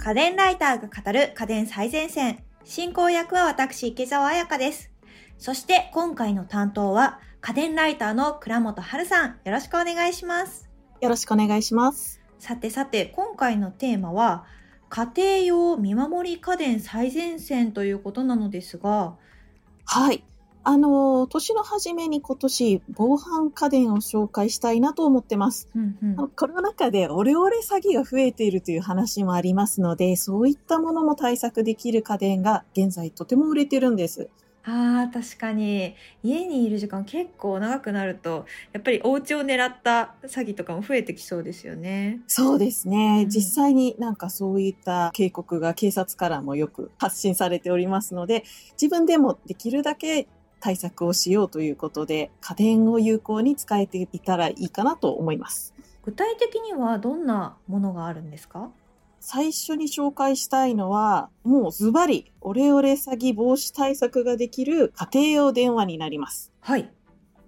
家電ライターが語る家電最前線。進行役は私、池澤彩香です。そして今回の担当は家電ライターの倉本春さん。よろしくお願いします。よろしくお願いします。さてさて、今回のテーマは家庭用見守り家電最前線ということなのですが、はい。あの、年の初めに今年、防犯家電を紹介したいなと思ってます。うんうんコロナ禍でオレオレ詐欺が増えているという話もありますので、そういったものも対策できる家電が現在とても売れてるんです。あー確かに家にいる時間結構長くなるとやっぱりお家を狙った詐欺とかも増えてきそうですよね。そうですね。うん実際になんかそういった警告が警察からもよく発信されておりますので、自分でもできるだけ対策をしようということで、家電を有効に使えていたらいいかなと思います。具体的にはどんなものがあるんですか？最初に紹介したいのは、もうズバリ、オレオレ詐欺防止対策ができる家庭用電話になります。はい。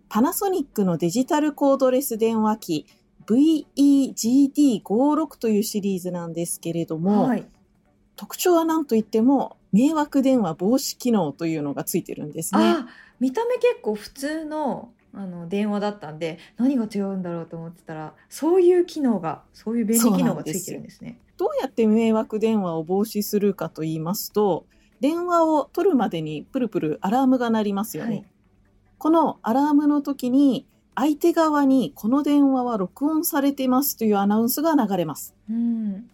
パナソニックのデジタルコードレス電話機 VEGD56 というシリーズなんですけれども、はい。特徴は何といっても、迷惑電話防止機能というのがついてるんですね。あ見た目結構普通のあの電話だったんで何が違うんだろうと思ってたらそういう機能がそういう便利機能がついてるんですね。どうやって迷惑電話を防止するかと言いますと、電話を取るまでにプルプルアラームが鳴りますよね。はいこのアラームの時に相手側にこの電話は録音されていますというアナウンスが流れます。うん。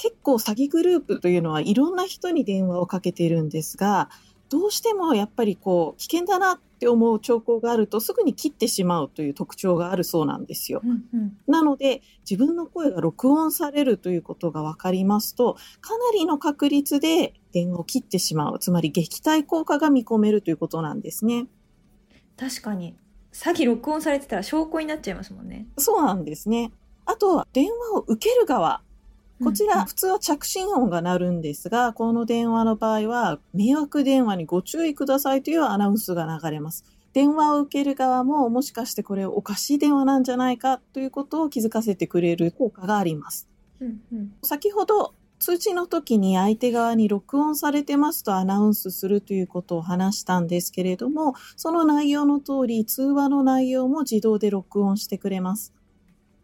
結構詐欺グループというのはいろんな人に電話をかけているんですが、どうしてもやっぱりこう危険だなって思う兆候があるとすぐに切ってしまうという特徴があるそうなんですよ。うんうん。なので自分の声が録音されるということが分かりますと、かなりの確率で電話を切ってしまう。つまり撃退効果が見込めるということなんですね。確かに詐欺録音されてたら証拠になっちゃいますもんね。そうなんですね。あとは電話を受ける側。こちら普通は着信音が鳴るんですが、この電話の場合は迷惑電話にご注意くださいというアナウンスが流れます。電話を受ける側ももしかしてこれおかしい電話なんじゃないかということを気づかせてくれる効果があります。うんうん。先ほど通知の時に相手側に録音されてますとアナウンスするということを話したんですけれども、その内容の通り通話の内容も自動で録音してくれます。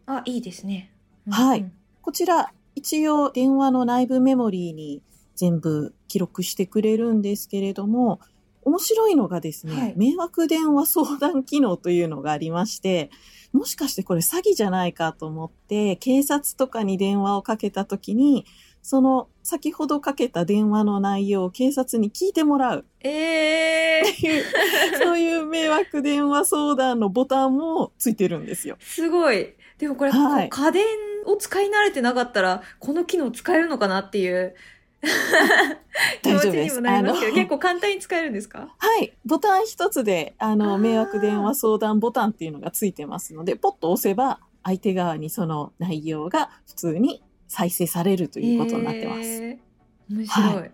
あいいですね。はいうんうんこちら一応電話の内部メモリーに全部記録してくれるんですけれども、面白いのがですね、はい迷惑電話相談機能というのがありまして、もしかしてこれ詐欺じゃないかと思って、警察とかに電話をかけた時に、その先ほどかけた電話の内容を警察に聞いてもらうえー、そういう迷惑電話相談のボタンもついてるんですよ。すごい。でもこれ、はい家電を使い慣れてなかったら、この機能使えるのかなっていう 気持ちにもなりますけど、結構簡単に使えるんですか？はい。ボタン一つで、あの、迷惑電話相談ボタンっていうのがついてますので、ポッと押せば、相手側にその内容が普通に再生されるということになってます。えー面白い。はこれ、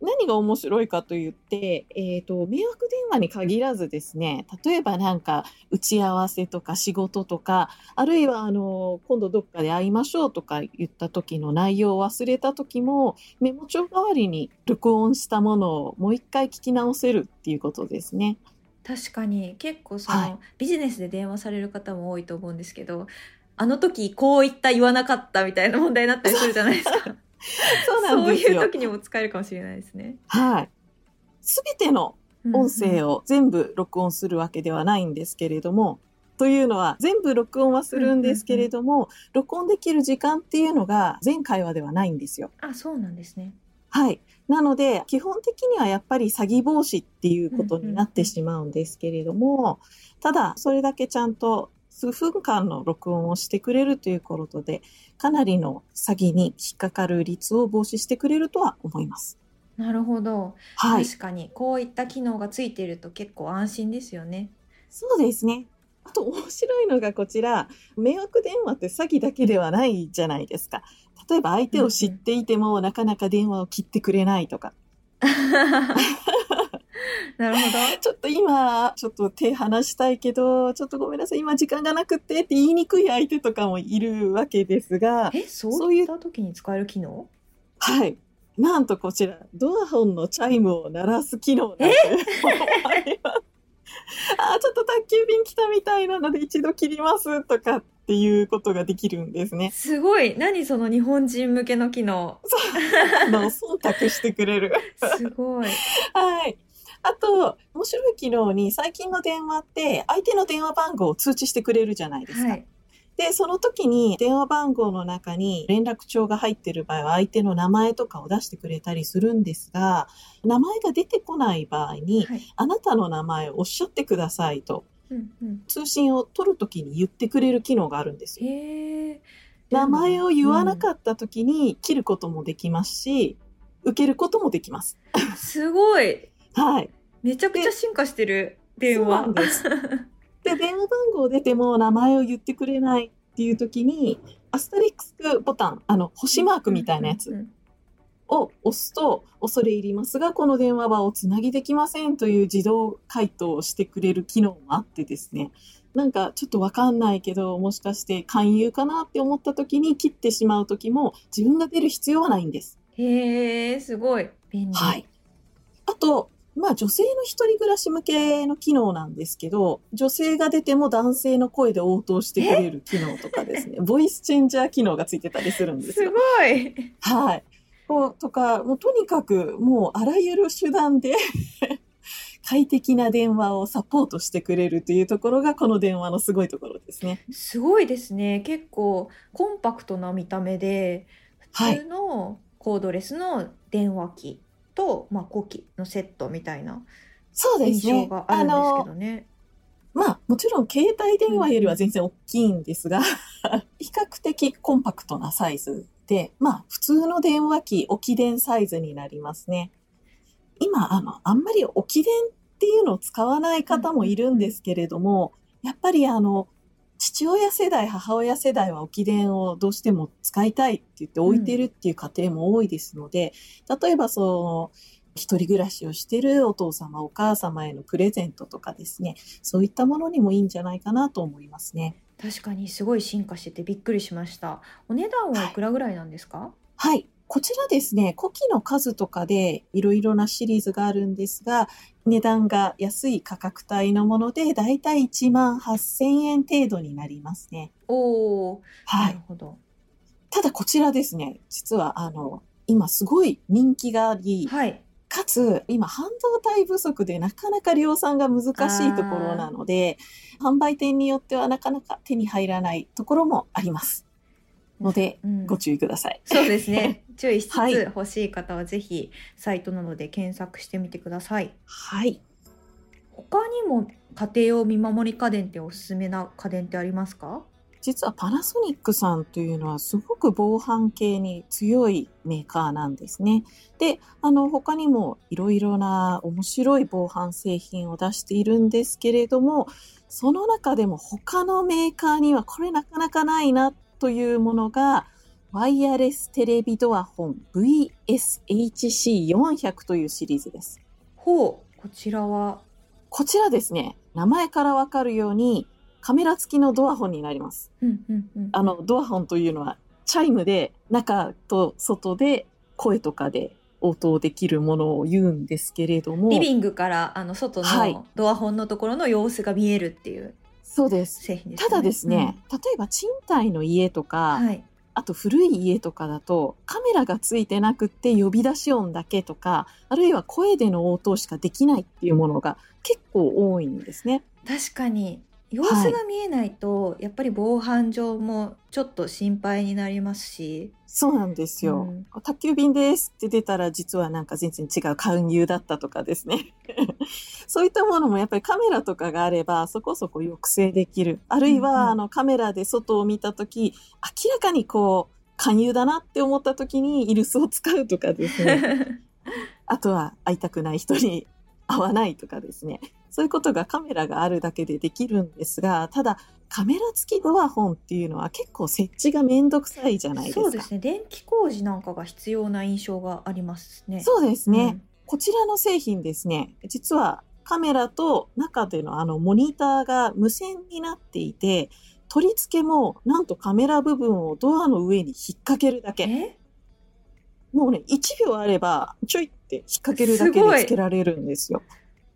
何が面白いかと言って、えっ、と、迷惑電話に限らずですね、例えばなんか、打ち合わせとか仕事とか、あるいは、あの、今度どっかで会いましょうとか言った時の内容を忘れた時も、メモ帳代わりに録音したものをもう一回聞き直せるっていうことですね。確かに。結構その、はい。ビジネスで電話される方も多いと思うんですけどあの時こう言った言わなかったみたいな問題になったりするじゃないですか そうなんそうですよ。いう時にも使えるかもしれないですねはい。すべての音声を、を全部録音するわけではないんですけれども、というのは全部録音はするんですけれども、録音できる時間っていうのが全会話ではないんですよ。あそうなんですねはい。なので、基本的にはやっぱり詐欺防止っていうことになってしまうんですけれども、ただ、それだけちゃんと数分間の録音をしてくれるということで、かなりの詐欺に引っかかる率を防止してくれるとは思います。なるほど、はい。確かにこういった機能がついていると結構安心ですよねそうですね。あと面白いのがこちら、迷惑電話って詐欺だけではないじゃないですか。例えば相手を知っていてもなかなか電話を切ってくれないとか。なるほどちょっと今、ちょっと手離したいけど、ちょっとごめんなさい、今時間がなくってって言いにくい相手とかもいるわけですが、えそそうういった時に使える機能？はい。なんとこちら、ドアホンのチャイムを鳴らす機能なんてす。あー、ちょっと宅急便来たみたいなので一度切りますとかっていうことができるんですね。すごい。何その日本人向けの機能？あの、忖度してくれる。すごい。はい。あと、面白い機能に最近の電話って相手の電話番号を通知してくれるじゃないですか。はい。で、その時に電話番号の中に連絡帳が入ってる場合は相手の名前とかを出してくれたりするんですが、名前が出てこない場合に、はい。あなたの名前をおっしゃってくださいと、うんうん。通信を取る時に言ってくれる機能があるんですよ。名前を言わなっかった時に切ることもできますし、受けることもできます。た。すごい。はい。めちゃくちゃ進化してる電話ん。です。で、電話番号出ても名前を言ってくれないっていう時に、アスタリスクボタン、あの、星マークみたいなやつを押すと、恐れ入りますが、この電話はおつなぎできませんという自動回答をしてくれる機能もあってですね、なんかちょっとわかんないけど、もしかして勧誘かなって思った時に切ってしまう時も自分が出る必要はないんです。へえ、すごい。便利。はい。あと、まあ女性の一人暮らし向けの機能なんですけど、女性が出ても男性の声で応答してくれる機能とかですね、ボイスチェンジャー機能がついてたりするんですすよ。ごい。はい。こうとか、もうとにかくもうあらゆる手段で 快適な電話をサポートしてくれるというところがこの電話のすごいところですね。すごいですね。結構コンパクトな見た目で、はい普通のコードレスの電話機と、まあ、子機のセットみたいなそうです印象ね。があるんですけどね。まあ、もちろん携帯電話よりは全然大きいんですが、比較的コンパクトなサイズで、まあ、普通の電話機、置き電サイズになりますね。今、あの、あんまり置き電っていうのを使わない方もいるんですけれども、やっぱりあの、父親世代、母親世代は置き電をどうしても使いたいって言って置いてるっていう家庭も多いですので、例えばその、一人暮らしをしてるお父様、お母様へのプレゼントとかですね、そういったものにもいいんじゃないかなと思いますね。確かにすごい進化しててびっくりしました。お値段はいくらぐらいなんですか？はい。こちらですね、古希の数とかでいろいろなシリーズがあるんですが、値段が安い価格帯のもので、だいたい1万8000円程度になりますね。おお、なはい。るほど。ただこちらですね、実はあの、今すごい人気があり、はい。かつ今半導体不足でなかなか量産が難しいところなので、販売店によってはなかなか手に入らないところもあります。ので、うんご注意ください。そうですね。注意しつつ、はい欲しい方はぜひサイトなどで検索してみてください。はい。他にも家庭用見守り家電っておすすめな家電ってありますか？実はパナソニックさんというのはすごく防犯系に強いメーカーなんですね。で、あの他にもいろいろな面白い防犯製品を出しているんですけれども、その中でも他のメーカーにはこれなかなかないなというものが、ワイヤレステレビドアホン VSHC400 というシリーズです。ほう、こちらは？こちらですね、名前からわかるようにカメラ付きのドアホンになります。うんうんうん。あの、ドアホンというのは、チャイムで中と外で声とかで応答できるものを言うんですけれども、リビングからあの外はいのドアホンのところの様子が見えるっていうそうです。製品ですね。ただですね、例えば賃貸の家とうか、んはい。あと古い家とかだと、カメラがついてなくって呼び出し音だけとか、あるいは声での応答しかできないっていうものが結構多いんですね。確かに様子が見えないと、やっぱり防犯上もちょっと心配になりますし、そうなんですよ。うん宅急便ですって出たら実はなんか全然違う勧誘だったとかですね。そういったものもやっぱりカメラとかがあればそこそこ抑制できる。あるいは、うんうんあのカメラで外を見たとき、明らかにこう勧誘だなって思ったときにイルスを使うとかですね。あとは会いたくない人に会わないとかですね。そういうことがカメラがあるだけでできるんですが、ただカメラ付きドアホンっていうのは結構設置がめんどくさいじゃないですか。そうですね電気工事なんかが必要な印象がありますね。そうですね。うんこちらの製品ですね、実はカメラと中でのあのモニターが無線になっていて、取り付けもなんとカメラ部分をドアの上に引っ掛けるだけ。え？ももうね、1秒あれば、ちょいって引っ掛けるだけでつけられるんですよ。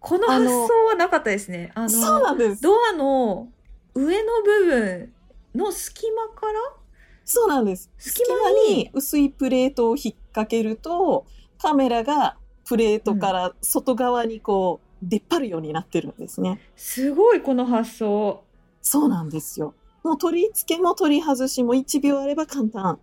この発想はなかったですね。あの、そうなんです。ドアの上の部分の隙間から？そうなんです。隙隙間に薄いプレートを引っ掛けると、カメラがプレートから外側にこう、出っ張るようになってるんですね。すごいこの発想。そうなんですよ。もう取り付けも取り外しも1秒あれば簡単。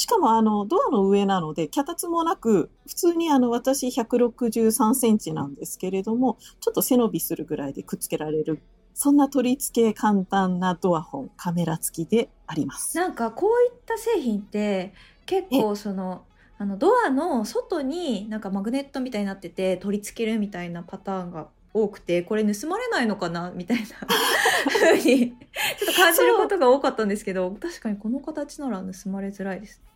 しかもあの、ドアの上なので、脚立もなく、普通にあの、私163センチなんですけれども、ちょっと背伸びするぐらいでくっつけられる。そんな取り付け簡単なドア本、カメラ付きであります。なんかこういった製品って結構そのあのドアの外になんかマグネットみたいになってて取り付けるみたいなパターンが多くてこれ盗まれないのかなみたいな 風にちょっと感じることが多かったんですけど確かにこの形なら盗まれづらいです。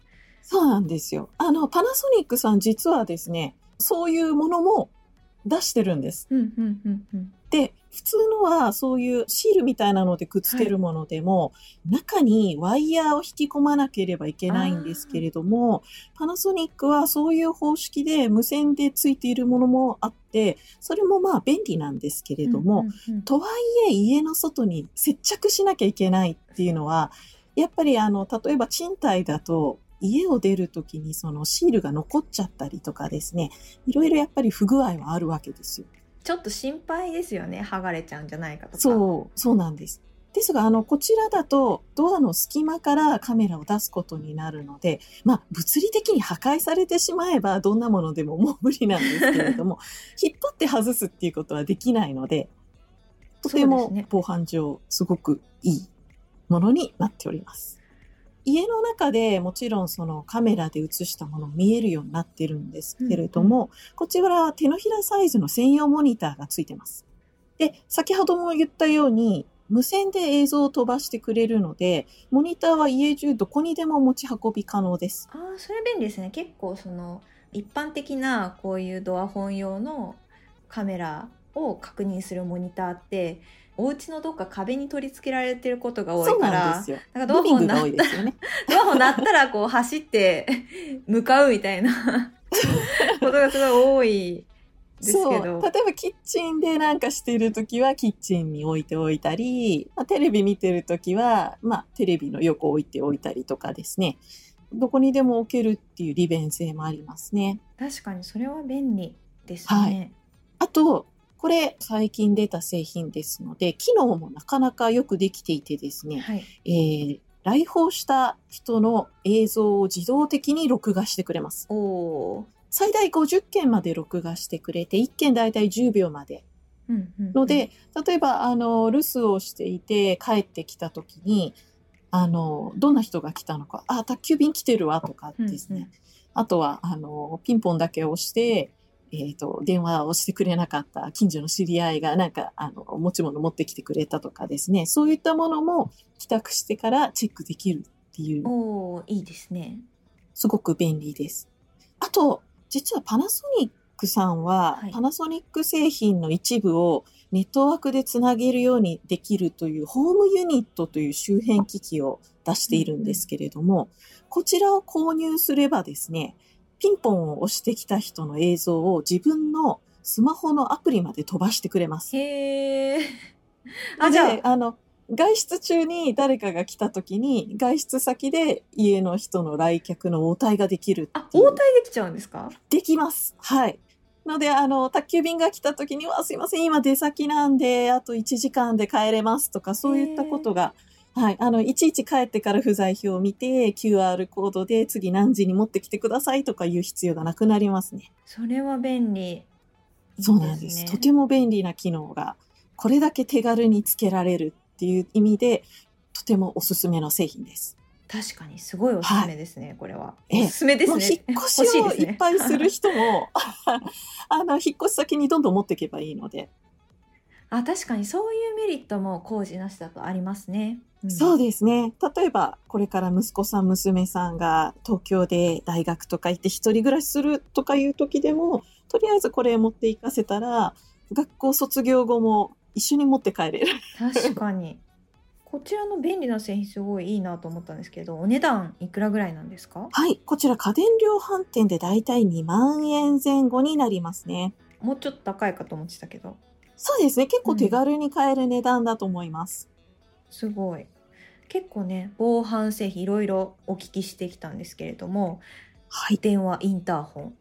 そうなんですよ。あの、パナソニックさん実はですね、そういうものも出してるんです。うんうんうんうん。で、普通のはそういうシールみたいなのでくっつけるものでも、中にワイヤーを引き込まなければいけないんですけれども、パナソニックはそういう方式で無線でついているものもあって、それもまあ便利なんですけれども、うんうんうんとはいえ家の外に接着しなきゃいけないっていうのは、やっぱりあの、例えば賃貸だと、家を出るときにそのシールが残っちゃったりとかですね、いろいろやっぱり不具合はあるわけですよ。ちょっと心配ですよね剥がれちゃうんじゃないかとか。そう、そうなんです。ですが、あの、こちらだと、ドアの隙間からカメラを出すことになるので、まあ、物理的に破壊されてしまえば、どんなものでももう無理なんですけれども、引っ張って外すっていうことはできないので、とてもね防犯上、すごくいいものになっております。家の中でもちろんそのカメラで映したもの見えるようになってるんですけれども、こちらは手のひらサイズの専用モニターがついてます。で、先ほども言ったように、無線で映像を飛ばしてくれるので、モニターは家中どこにでも持ち運び可能です。ああそれ便利ですね結構その一般的なこういうドア本用のカメラを確認するモニターってお家のどっか壁に取り付けられてることが多いからドアリビンな多いですよね。ドア本鳴ったらこう走って向かうみたいな ことがすごい多いですけ。ど例えばキッチンでなんかしてるときはキッチンに置いておいたり、まあ、テレビ見てるときは、まあ、テレビの横置いておいたりとかですね。どこにでも置けるっていう利便性もありますね。確かにそれは便利ですはね。あと、これ最近出た製品ですので、機能もなかなかよくできていてですね、はい、えー来訪した人の映像を自動的に録画してくれます。最大50件まで録画してくれて、1件だいたい10秒まで。ので、例えば、あの、留守をしていて帰ってきた時に、あの、どんな人が来たのか、あ、宅急便来てるわとかですね。うんうんあとは、あの、ピンポンだけ押して、えっ、と、電話をしてくれなかった近所の知り合いが、なんか、あの、持ち物持ってきてくれたとかですね。そういったものも帰宅してからチェックできるっていう、おーいいですね。すごく便利です。あと、実はパナソニックさんは、はいパナソニック製品の一部をネットワークでつなげるようにできるというホームユニットという周辺機器を出しているんですけれども、こちらを購入すればですね、ピンポンを押してきた人の映像を自分のスマホのアプリまで飛ばしてくれます。へえ。あ、じゃであの、外出中に誰かが来た時に、外出先で家の人の来客の応対ができるあ、応対できちゃうんですか？できます。はい。ので、あの、宅急便が来た時には、すいません、今出先なんで、あと1時間で帰れますとか、そういったことが、はい。あの、いちいち帰ってから不在表を見て、QR コードで次何時に持ってきてくださいとかいう必要がなくなりますね。それは便利。そうなんです。いいとても便利な機能が、これだけ手軽につけられるっていう意味で、とてもおすすめの製品です。確かにすごいおすすめですね、これは。ええおすすめですね。引っ越しをいっぱいする人も、あの、引っ越し先にどんどん持っていけばいいので、あ、確かにそういうメリットも工事なしだとありますね。んそうですね。例えば、これから息子さん、娘さんが東京で大学とか行って一人暮らしするとかいう時でも、とりあえずこれ持って行かせたら、学校卒業後も一緒に持って帰れる。確かに。こちらの便利な製品すごいいいなと思ったんですけど、お値段いくらぐらいなんですか？はい。こちら家電量販店でだいたい2万円前後になりますね。もうちょっと高いかと思ってたけど、そうですね。結構手軽に買える値段だと思います。すごい。結構ね、防犯製品いろいろお聞きしてきたんですけれども、はい。電話、インターホン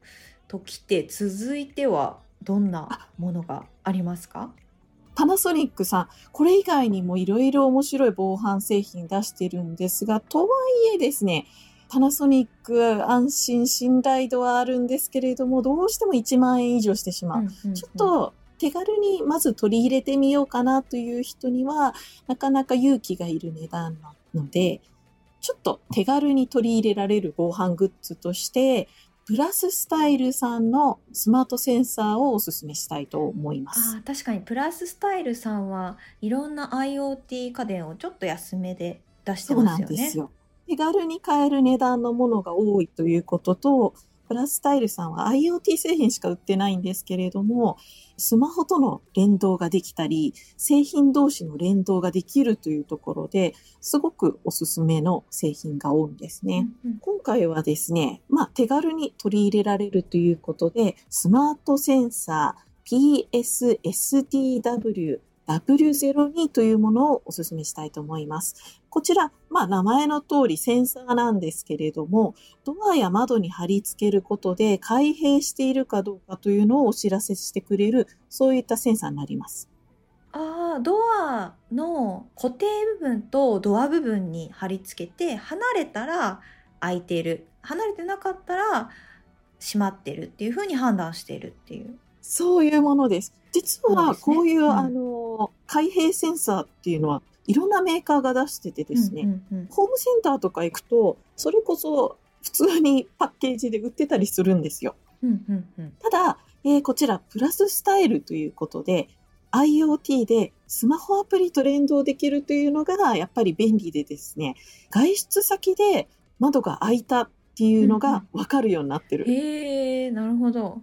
ときて、続いてはどんなものがありますか？パナソニックさん、これ以外にもいろいろ面白い防犯製品出してるんですが、とはいえですね、パナソニック安心信頼度はあるんですけれども、どうしても1万円以上してしまう。ちょっと手軽にまず取り入れてみようかなという人には、なかなか勇気がいる値段なので、ちょっと手軽に取り入れられる防犯グッズとして、プラススタイルさんのスマートセンサーをお勧めしたいと思います。あー確かにプラススタイルさんはいろんな IoT 家電をちょっと安めで出してそうなますよね。んですよ。手軽に買える値段のものが多いということと、プラススタイルさんは IoT 製品しか売ってないんですけれども、スマホとの連動ができたり、製品同士の連動ができるというところで、すごくおすすめの製品が多いんですね。うんうん今回はですね、まあ手軽に取り入れられるということで、スマートセンサー PSSDW W02 というものをお勧めしたいと思います。こちら、まあ名前の通りセンサーなんですけれども、ドアや窓に貼り付けることで開閉しているかどうかというのをお知らせしてくれる、そういったセンサーになります。ああ、ドアの固定部分とドア部分に貼り付けて、離れたら開いている。離れてなかったら閉まってるっていう風に判断しているっていう。そういうものです。実はこういう、うんあの、開閉センサーっていうのはいろんなメーカーが出しててですね、うんうんうんホームセンターとか行くと、それこそ普通にパッケージで売ってたりするんですよ。うんうんうんただ、えーこちらプラススタイルということで、IoT でスマホアプリと連動できるというのがやっぱり便利でですね、外出先で窓が開いたっていうのがわかるようになってる。へえ、なるほど。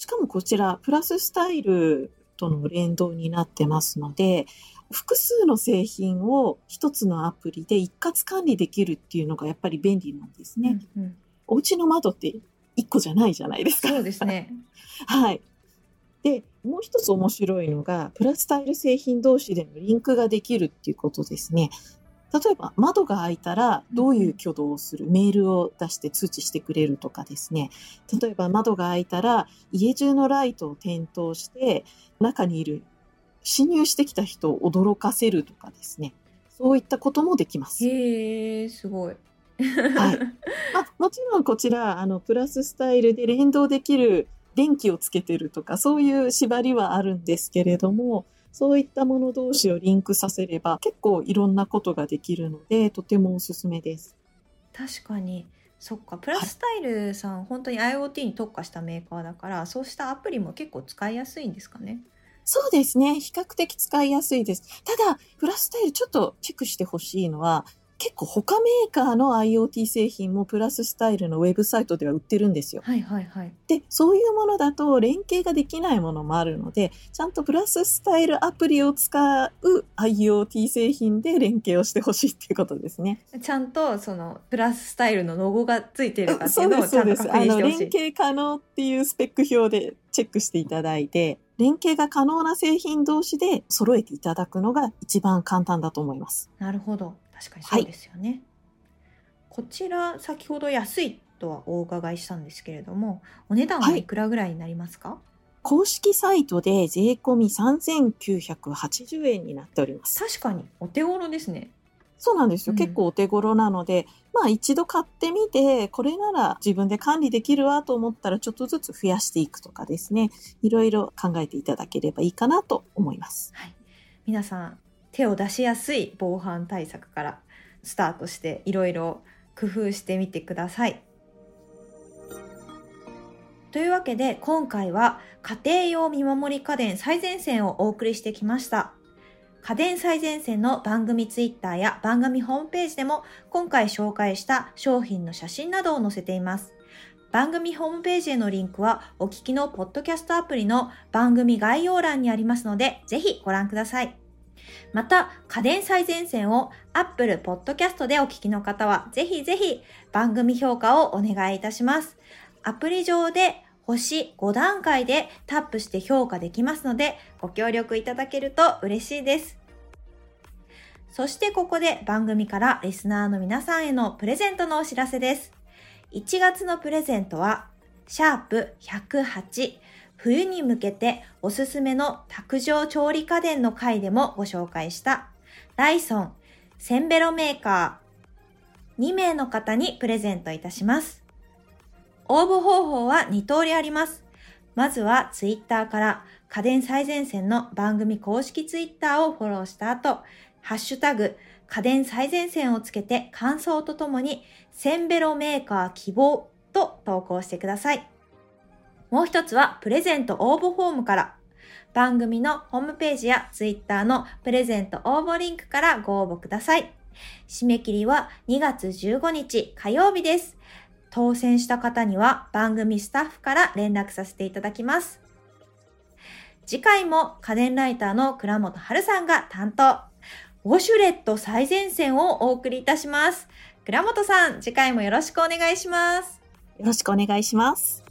しかもこちらプラススタイルとの連動になってますので、複数の製品を一つのアプリで一括管理できるっていうのがやっぱり便利なんですね。うんうんお家の窓って一個じゃないじゃないですか。そうですね。はい。で、もう一つ面白いのが、プラスタイル製品同士でのリンクができるっていうことですね。例えば、窓が開いたら、どういう挙動をする、メールを出して通知してくれるとかですね。例えば、窓が開いたら、家中のライトを点灯して、中にいる、侵入してきた人を驚かせるとかですね。そういったこともできます。へえ、すごい。はい。まあ、もちろんこちら、あの、プラススタイルで連動できる電気をつけてるとか、そういう縛りはあるんですけれども、そういったもの同士をリンクさせれば、結構いろんなことができるので、とてもおすすめです。確かに。そっか、プラススタイルさん、本当に IoT に特化したメーカーだから、そうしたアプリも結構使いやすいんですかね？そうですね。比較的使いやすいです。ただ、プラススタイルちょっとチェックしてほしいのは、結構他メーカーの IoT 製品もプラススタイルのウェブサイトでは売ってるんですよ。はいはいはい。で、そういうものだと連携ができないものもあるので、ちゃんとプラススタイルアプリを使う IoT 製品で連携をしてほしいっていうことですね。ちゃんとそのプラススタイルのロゴがついてるかっていそうのをちゃんです。あの、確認してほしい。連携可能っていうスペック表でチェックしていただいて、連携が可能な製品同士で揃えていただくのが一番簡単だと思います。なるほど。確かにそうですよね。こちら、先ほど安いとはお伺いしたんですけれども、お値段はいくらぐらいになりますか、公式サイトで税込み3980円になっております。確かにお手頃ですね。そうなんですよ。うん結構お手頃なので、まあ一度買ってみて、これなら自分で管理できるわと思ったらちょっとずつ増やしていくとかですね。いろいろ考えていただければいいかなと思います。はい。皆さん、手を出しやすい防犯対策からスタートしていろいろ工夫してみてください。というわけで今回は家庭用見守り家電最前線をお送りしてきました。家電最前線の番組ツイッターや番組ホームページでも今回紹介した商品の写真などを載せています。番組ホームページへのリンクはお聞きのポッドキャストアプリの番組概要欄にありますのでぜひご覧ください。また、家電最前線を Apple Podcast でお聞きの方は、ぜひぜひ番組評価をお願いいたします。アプリ上で星5段階でタップして評価できますので、ご協力いただけると嬉しいです。そしてここで番組からリスナーの皆さんへのプレゼントのお知らせです。1月のプレゼントは、シャープ108冬に向けておすすめの卓上調理家電の回でもご紹介したライソンセンベロメーカー2名の方にプレゼントいたします。応募方法は2通りあります。まずはツイッターから家電最前線の番組公式ツイッターをフォローした後、ハッシュタグ家電最前線をつけて感想とともにセンベロメーカー希望と投稿してください。もう一つはプレゼント応募フォームから番組のホームページやツイッターのプレゼント応募リンクからご応募ください。締め切りは2月15日火曜日です。当選した方には番組スタッフから連絡させていただきます。次回も家電ライターの倉本春さんが担当。ウォシュレット最前線をお送りいたします。倉本さん、次回もよろしくお願いします。よろしくお願いします。